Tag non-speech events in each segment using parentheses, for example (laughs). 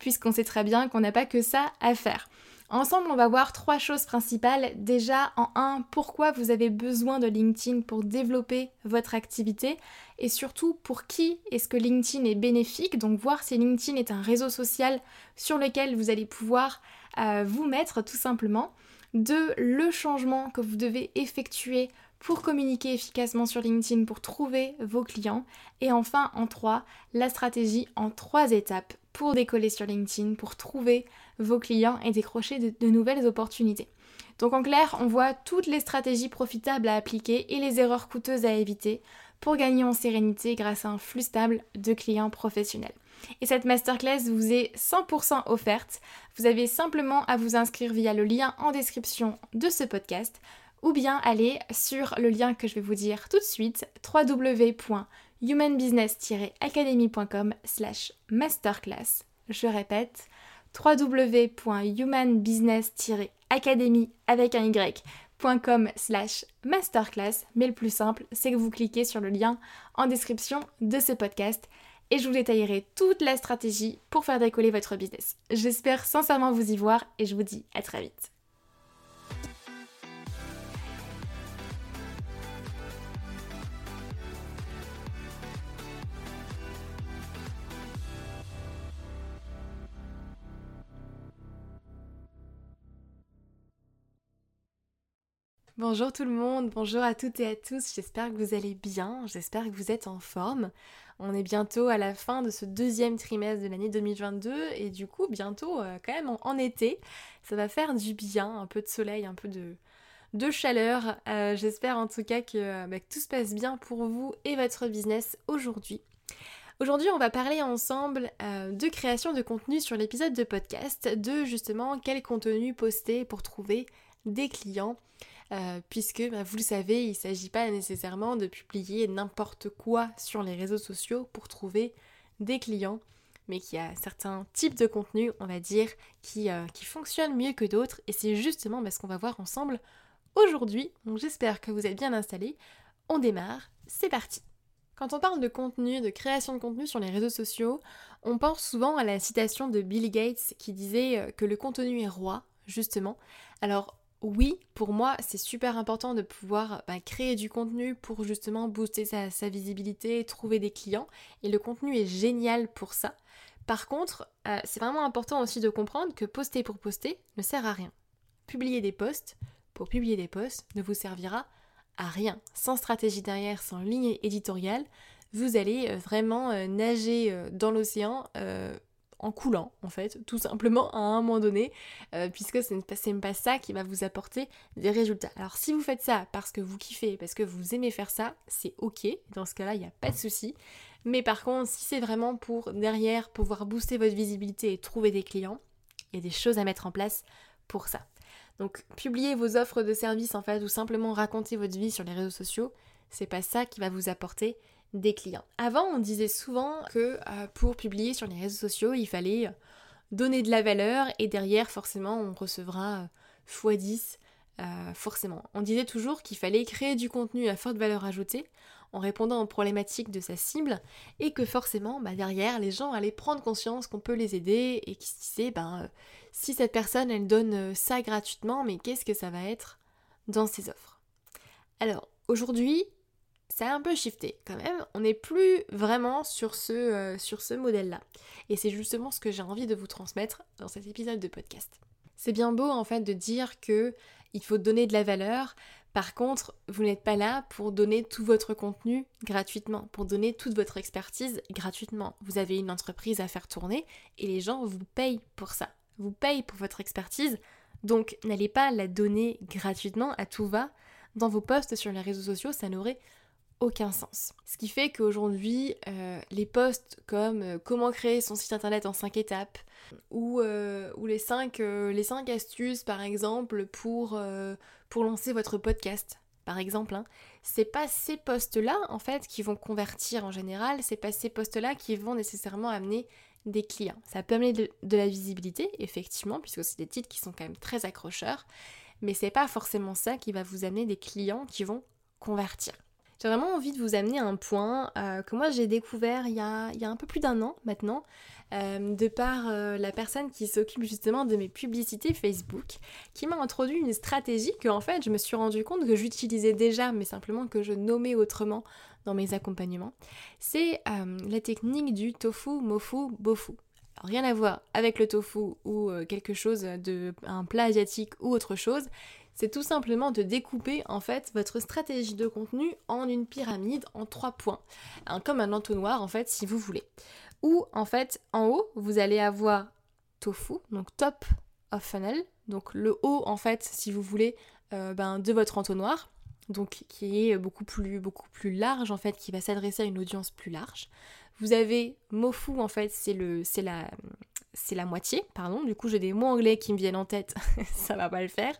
puisqu'on sait très bien qu'on n'a pas que ça à faire. Ensemble, on va voir trois choses principales. Déjà, en un, pourquoi vous avez besoin de LinkedIn pour développer votre activité et surtout pour qui est-ce que LinkedIn est bénéfique? Donc voir si LinkedIn est un réseau social sur lequel vous allez pouvoir euh, vous mettre tout simplement. Deux, le changement que vous devez effectuer pour communiquer efficacement sur LinkedIn, pour trouver vos clients. Et enfin, en trois, la stratégie en trois étapes pour décoller sur LinkedIn, pour trouver vos clients et décrocher de, nouvelles opportunités. Donc en clair, on voit toutes les stratégies profitables à appliquer et les erreurs coûteuses à éviter pour gagner en sérénité grâce à un flux stable de clients professionnels. Et cette masterclass vous est 100% offerte. Vous avez simplement à vous inscrire via le lien en description de ce podcast ou bien aller sur le lien que je vais vous dire tout de suite www.humanbusiness-academy.com slash masterclass. Je répète www.humanbusiness-academy avec un y.com slash masterclass mais le plus simple c'est que vous cliquez sur le lien en description de ce podcast et je vous détaillerai toute la stratégie pour faire décoller votre business. J'espère sincèrement vous y voir et je vous dis à très vite. Bonjour tout le monde, bonjour à toutes et à tous, j'espère que vous allez bien, j'espère que vous êtes en forme. On est bientôt à la fin de ce deuxième trimestre de l'année 2022 et du coup bientôt euh, quand même en, été. Ça va faire du bien, un peu de soleil, un peu de, chaleur. Euh, j'espère en tout cas euh, bah, que, tout se passe bien pour vous et votre business aujourd'hui. Aujourd'hui, on va parler ensemble de création de contenu sur l'épisode de podcast, de justement quel contenu poster pour trouver des clients. Euh, puisque bah, vous le savez, il ne s'agit pas nécessairement de publier n'importe quoi sur les réseaux sociaux pour trouver des clients, mais qu'il y a certains types de contenus, on va dire, qui, euh, fonctionnent mieux que d'autres, et c'est justement bah, ce qu'on va voir ensemble aujourd'hui. Donc j'espère que vous êtes bien installés. On démarre, c'est parti. Quand on parle de contenu, de création de contenu sur les réseaux sociaux, on pense souvent à la citation de Bill Gates qui disait euh, que le contenu est roi, justement. Alors oui, pour moi, c'est super important de pouvoir bah, créer du contenu pour justement booster sa, visibilité, trouver des clients. Et le contenu est génial pour ça. Par contre, euh, c'est vraiment important aussi de comprendre que poster pour poster ne sert à rien. Publier des posts pour publier des posts ne vous servira à rien. Sans stratégie derrière, sans ligne éditoriale, vous allez euh, vraiment euh, nager dans l'océan en coulant en fait, tout simplement à un moment donné, euh, puisque ce n'est même pas ça qui va vous apporter des résultats. Alors si vous faites ça parce que vous kiffez, parce que vous aimez faire ça, c'est ok, dans ce cas-là, il n'y a pas de souci. Mais par contre, si c'est vraiment pour derrière pouvoir booster votre visibilité et trouver des clients, il y a des choses à mettre en place pour ça. Donc publier vos offres de services en fait ou simplement raconter votre vie sur les réseaux sociaux, c'est pas ça qui va vous apporter des clients. Avant, on disait souvent que euh, pour publier sur les réseaux sociaux, il fallait euh, donner de la valeur et derrière, forcément, on recevra x10. Euh, forcément. On disait toujours qu'il fallait créer du contenu à forte valeur ajoutée en répondant aux problématiques de sa cible et que forcément bah, derrière les gens allaient prendre conscience qu'on peut les aider et qu'ils se disaient ben, si cette personne elle donne ça gratuitement mais qu'est-ce que ça va être dans ses offres? Alors aujourd'hui ça a un peu shifté quand même. On n'est plus vraiment sur ce, euh, ce modèle-là. Et c'est justement ce que j'ai envie de vous transmettre dans cet épisode de podcast. C'est bien beau en fait de dire que il faut donner de la valeur. Par contre, vous n'êtes pas là pour donner tout votre contenu gratuitement, pour donner toute votre expertise gratuitement. Vous avez une entreprise à faire tourner et les gens vous payent pour ça. Vous payent pour votre expertise. Donc n'allez pas la donner gratuitement à tout va. Dans vos posts sur les réseaux sociaux, ça n'aurait aucun sens. Ce qui fait qu'aujourd'hui, euh, les posts comme euh, comment créer son site internet en 5 étapes ou, euh, les, 5, les 5 astuces par exemple pour, pour lancer votre podcast par exemple, hein, c'est pas ces posts-là en fait qui vont convertir en général, c'est pas ces posts-là qui vont nécessairement amener des clients. Ça peut amener de, de la visibilité, effectivement, puisque c'est des titres qui sont quand même très accrocheurs, mais c'est pas forcément ça qui va vous amener des clients qui vont convertir. J'ai vraiment envie de vous amener à un point euh, que moi j'ai découvert il y, a, un peu plus d'un an maintenant, euh, de par euh, la personne qui s'occupe justement de mes publicités Facebook, qui m'a introduit une stratégie que en fait je me suis rendu compte que j'utilisais déjà, mais simplement que je nommais autrement dans mes accompagnements. C'est la technique du tofu, mofu, bofu. rien à voir avec le tofu ou quelque chose de un plat asiatique ou autre chose, c'est tout simplement de découper en fait votre stratégie de contenu en une pyramide en trois points, comme un entonnoir en fait si vous voulez. Ou en fait en haut vous allez avoir tofu, donc top of funnel, donc le haut en fait si vous voulez euh, ben, de votre entonnoir, donc qui est beaucoup plus, beaucoup plus large en fait, qui va s'adresser à une audience plus large. Vous avez Mofu en fait, c'est le, c'est la, c'est la moitié, pardon. Du coup, j'ai des mots anglais qui me viennent en tête, (laughs) ça va pas le faire.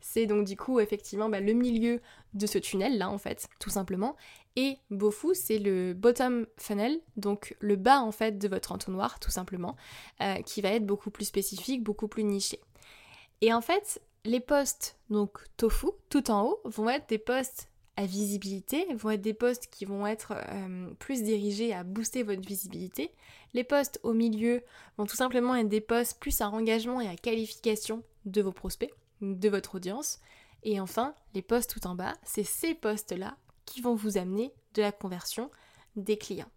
C'est donc du coup effectivement bah, le milieu de ce tunnel là en fait, tout simplement. Et Bofu, c'est le bottom funnel, donc le bas en fait de votre entonnoir, tout simplement, euh, qui va être beaucoup plus spécifique, beaucoup plus niché. Et en fait, les postes donc tofu tout en haut vont être des postes à visibilité, vont être des postes qui vont être euh, plus dirigés à booster votre visibilité. Les postes au milieu vont tout simplement être des postes plus à engagement et à qualification de vos prospects, de votre audience. Et enfin, les postes tout en bas, c'est ces postes-là qui vont vous amener de la conversion des clients.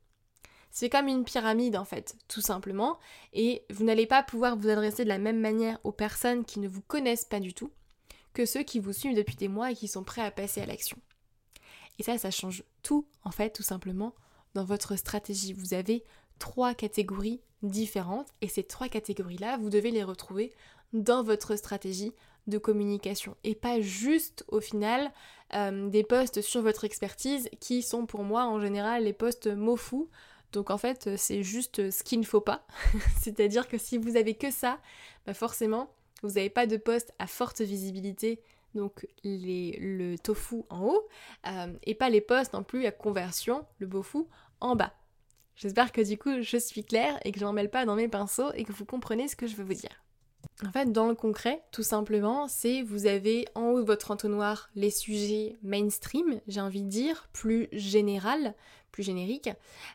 C'est comme une pyramide en fait, tout simplement, et vous n'allez pas pouvoir vous adresser de la même manière aux personnes qui ne vous connaissent pas du tout que ceux qui vous suivent depuis des mois et qui sont prêts à passer à l'action. Et ça, ça change tout, en fait, tout simplement, dans votre stratégie. Vous avez trois catégories différentes et ces trois catégories-là, vous devez les retrouver dans votre stratégie de communication et pas juste au final euh, des posts sur votre expertise qui sont pour moi en général les posts mots fous. Donc en fait c'est juste ce qu'il ne faut pas. (laughs) C'est-à-dire que si vous avez que ça, bah forcément vous n'avez pas de post à forte visibilité donc le tofu en haut, euh, et pas les postes non plus à conversion, le bofu, en bas. J'espère que du coup je suis claire et que je n'en mêle pas dans mes pinceaux et que vous comprenez ce que je veux vous dire. En fait, dans le concret, tout simplement, c'est vous avez en haut de votre entonnoir les sujets mainstream, j'ai envie de dire, plus général, plus générique.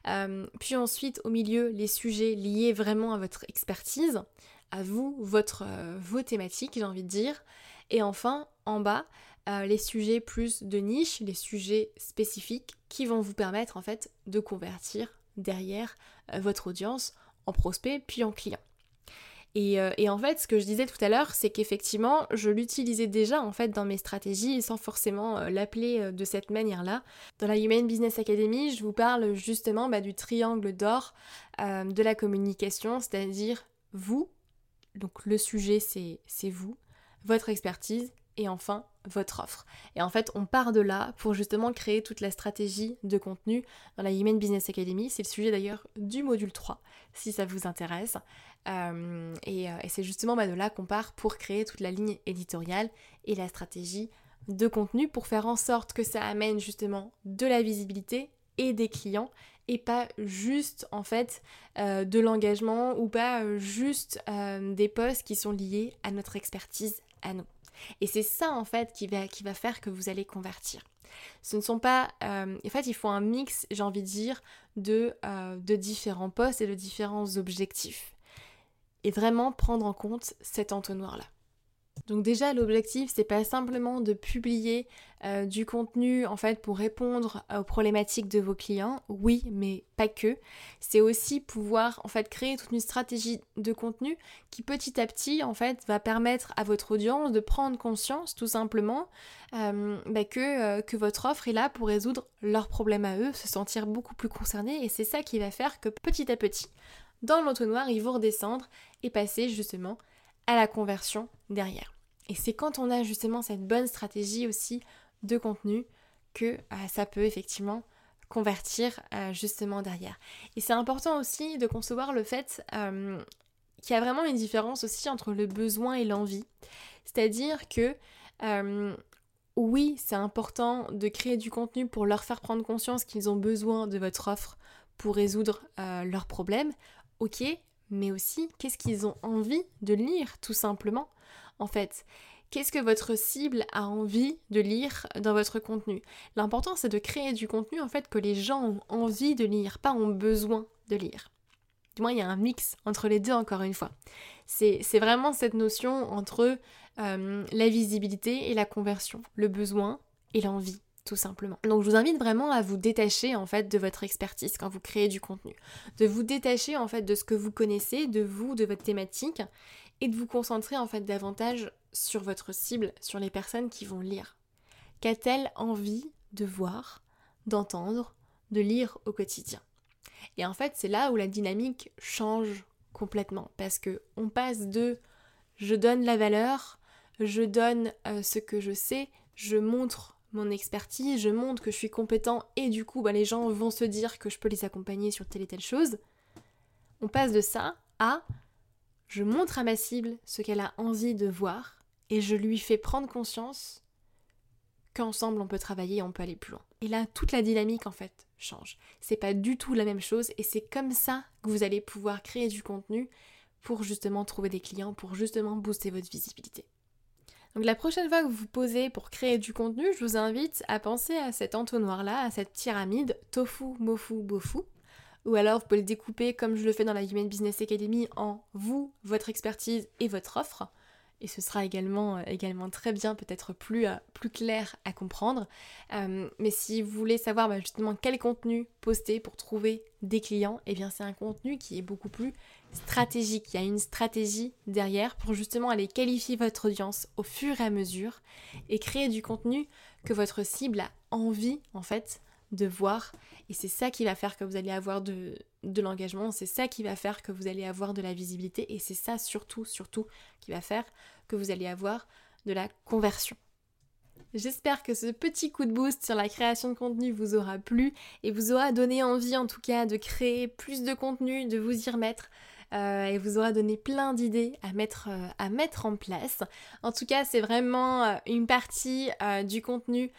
Euh, puis ensuite, au milieu, les sujets liés vraiment à votre expertise, à vous, votre, euh, vos thématiques, j'ai envie de dire. Et enfin, en bas, euh, les sujets plus de niche, les sujets spécifiques qui vont vous permettre en fait de convertir derrière euh, votre audience en prospect puis en client. Euh, et, en fait, ce que je disais tout à l'heure, c'est qu'effectivement, je l'utilisais déjà en fait dans mes stratégies sans forcément l'appeler de cette manière-là. Dans la Human Business Academy, je vous parle justement bah, du triangle d'or de la communication, c'est-à-dire vous, donc le sujet c'est vous, votre expertise et enfin votre offre. Et en fait, on part de là pour justement créer toute la stratégie de contenu dans la Human Business Academy. C'est le sujet d'ailleurs du module 3, si ça vous intéresse. Euh, et, euh, et c'est justement bah, de là qu'on part pour créer toute la ligne éditoriale et la stratégie de contenu pour faire en sorte que ça amène justement de la visibilité et des clients et pas juste en fait euh, de l'engagement ou pas juste des posts qui sont liés à notre expertise Et c'est ça en fait qui va, qui va faire que vous allez convertir. Ce ne sont pas... Euh, en fait, il faut un mix, j'ai envie de dire, de, euh, de différents postes et de différents objectifs. Et vraiment prendre en compte cet entonnoir-là. Donc déjà l'objectif c'est pas simplement de publier euh, du contenu en fait pour répondre aux problématiques de vos clients, oui mais pas que. C'est aussi pouvoir en fait créer toute une stratégie de contenu qui petit à petit en fait va permettre à votre audience de prendre conscience tout simplement euh, bah, que, euh, que votre offre est là pour résoudre leurs problèmes à eux, se sentir beaucoup plus concernés et c'est ça qui va faire que petit à petit dans l'entonnoir ils vont redescendre et passer justement à la conversion derrière. Et c'est quand on a justement cette bonne stratégie aussi de contenu que euh, ça peut effectivement convertir euh, justement derrière. Et c'est important aussi de concevoir le fait euh, qu'il y a vraiment une différence aussi entre le besoin et l'envie. C'est-à-dire que oui, c'est important de créer du contenu pour leur faire prendre conscience qu'ils ont besoin de votre offre pour résoudre leurs problèmes. Ok, mais aussi qu'est-ce qu'ils ont envie de lire tout simplement en fait. Qu'est-ce que votre cible a envie de lire dans votre contenu? L'important c'est de créer du contenu en fait que les gens ont envie de lire, pas ont besoin de lire. Du moins il y a un mix entre les deux encore une fois. C'est vraiment cette notion entre euh, la visibilité et la conversion, le besoin et l'envie tout simplement. Donc je vous invite vraiment à vous détacher en fait de votre expertise quand vous créez du contenu, de vous détacher en fait de ce que vous connaissez, de vous, de votre thématique et de vous concentrer en fait davantage sur votre cible, sur les personnes qui vont lire. Qu'a-t-elle envie de voir, d'entendre, de lire au quotidien? Et en fait, c'est là où la dynamique change complètement parce que on passe de je donne la valeur, je donne euh, ce que je sais, je montre mon expertise, je montre que je suis compétent et du coup bah, les gens vont se dire que je peux les accompagner sur telle et telle chose. On passe de ça à je montre à ma cible ce qu'elle a envie de voir et je lui fais prendre conscience qu'ensemble on peut travailler et on peut aller plus loin. Et là, toute la dynamique en fait change. C'est pas du tout la même chose et c'est comme ça que vous allez pouvoir créer du contenu pour justement trouver des clients, pour justement booster votre visibilité. Donc la prochaine fois que vous posez pour créer du contenu, je vous invite à penser à cet entonnoir-là, à cette pyramide tofu, mofu, bofu. Ou alors vous pouvez le découper comme je le fais dans la Human Business Academy en vous, votre expertise et votre offre et ce sera également, euh, également très bien, peut-être plus, euh, clair à comprendre. Euh, mais si vous voulez savoir bah, justement quel contenu poster pour trouver des clients, eh bien c'est un contenu qui est beaucoup plus stratégique. Il y a une stratégie derrière pour justement aller qualifier votre audience au fur et à mesure et créer du contenu que votre cible a envie en fait de voir. Et c'est ça qui va faire que vous allez avoir de, de l'engagement, c'est ça qui va faire que vous allez avoir de la visibilité et c'est ça surtout, surtout qui va faire que vous allez avoir de la conversion. J'espère que ce petit coup de boost sur la création de contenu vous aura plu et vous aura donné envie en tout cas de créer plus de contenu, de vous y remettre. Euh, et vous aura donné plein d'idées à mettre, euh, à mettre en place. En tout cas, c'est vraiment euh, une partie du contenu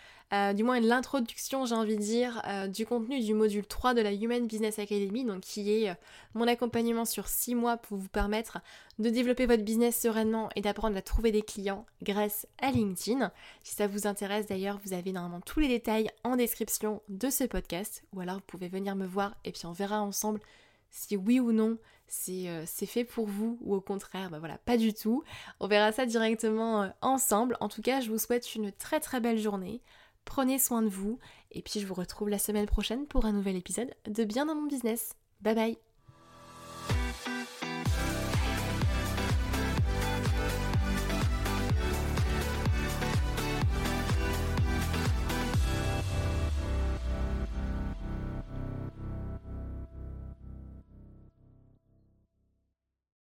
du moins l'introduction, j'ai envie de dire, du contenu du module 3 de la Human Business Academy, donc qui est mon accompagnement sur 6 mois pour vous permettre de développer votre business sereinement et d'apprendre à trouver des clients grâce à LinkedIn. Si ça vous intéresse d'ailleurs, vous avez normalement tous les détails en description de ce podcast, ou alors vous pouvez venir me voir et puis on verra ensemble si oui ou non c'est fait pour vous ou au contraire, bah voilà, pas du tout. On verra ça directement ensemble. En tout cas, je vous souhaite une très très belle journée. Prenez soin de vous et puis je vous retrouve la semaine prochaine pour un nouvel épisode de Bien dans mon business. Bye bye